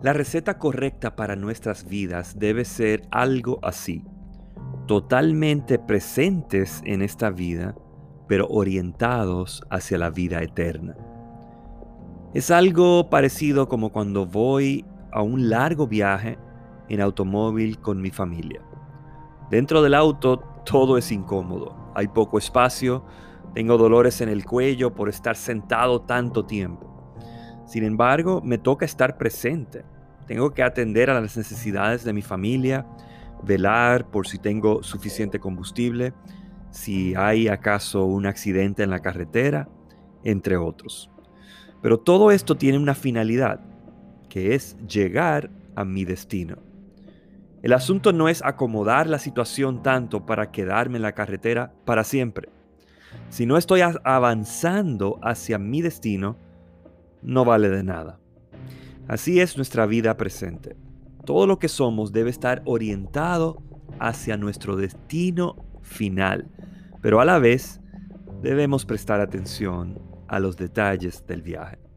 La receta correcta para nuestras vidas debe ser algo así, totalmente presentes en esta vida, pero orientados hacia la vida eterna. Es algo parecido como cuando voy a un largo viaje en automóvil con mi familia. Dentro del auto todo es incómodo, hay poco espacio, tengo dolores en el cuello por estar sentado tanto tiempo. Sin embargo, me toca estar presente. Tengo que atender a las necesidades de mi familia, velar por si tengo suficiente combustible, si hay acaso un accidente en la carretera, entre otros. Pero todo esto tiene una finalidad, que es llegar a mi destino. El asunto no es acomodar la situación tanto para quedarme en la carretera para siempre. Si no estoy avanzando hacia mi destino, no vale de nada. Así es nuestra vida presente. Todo lo que somos debe estar orientado hacia nuestro destino final, pero a la vez debemos prestar atención a los detalles del viaje.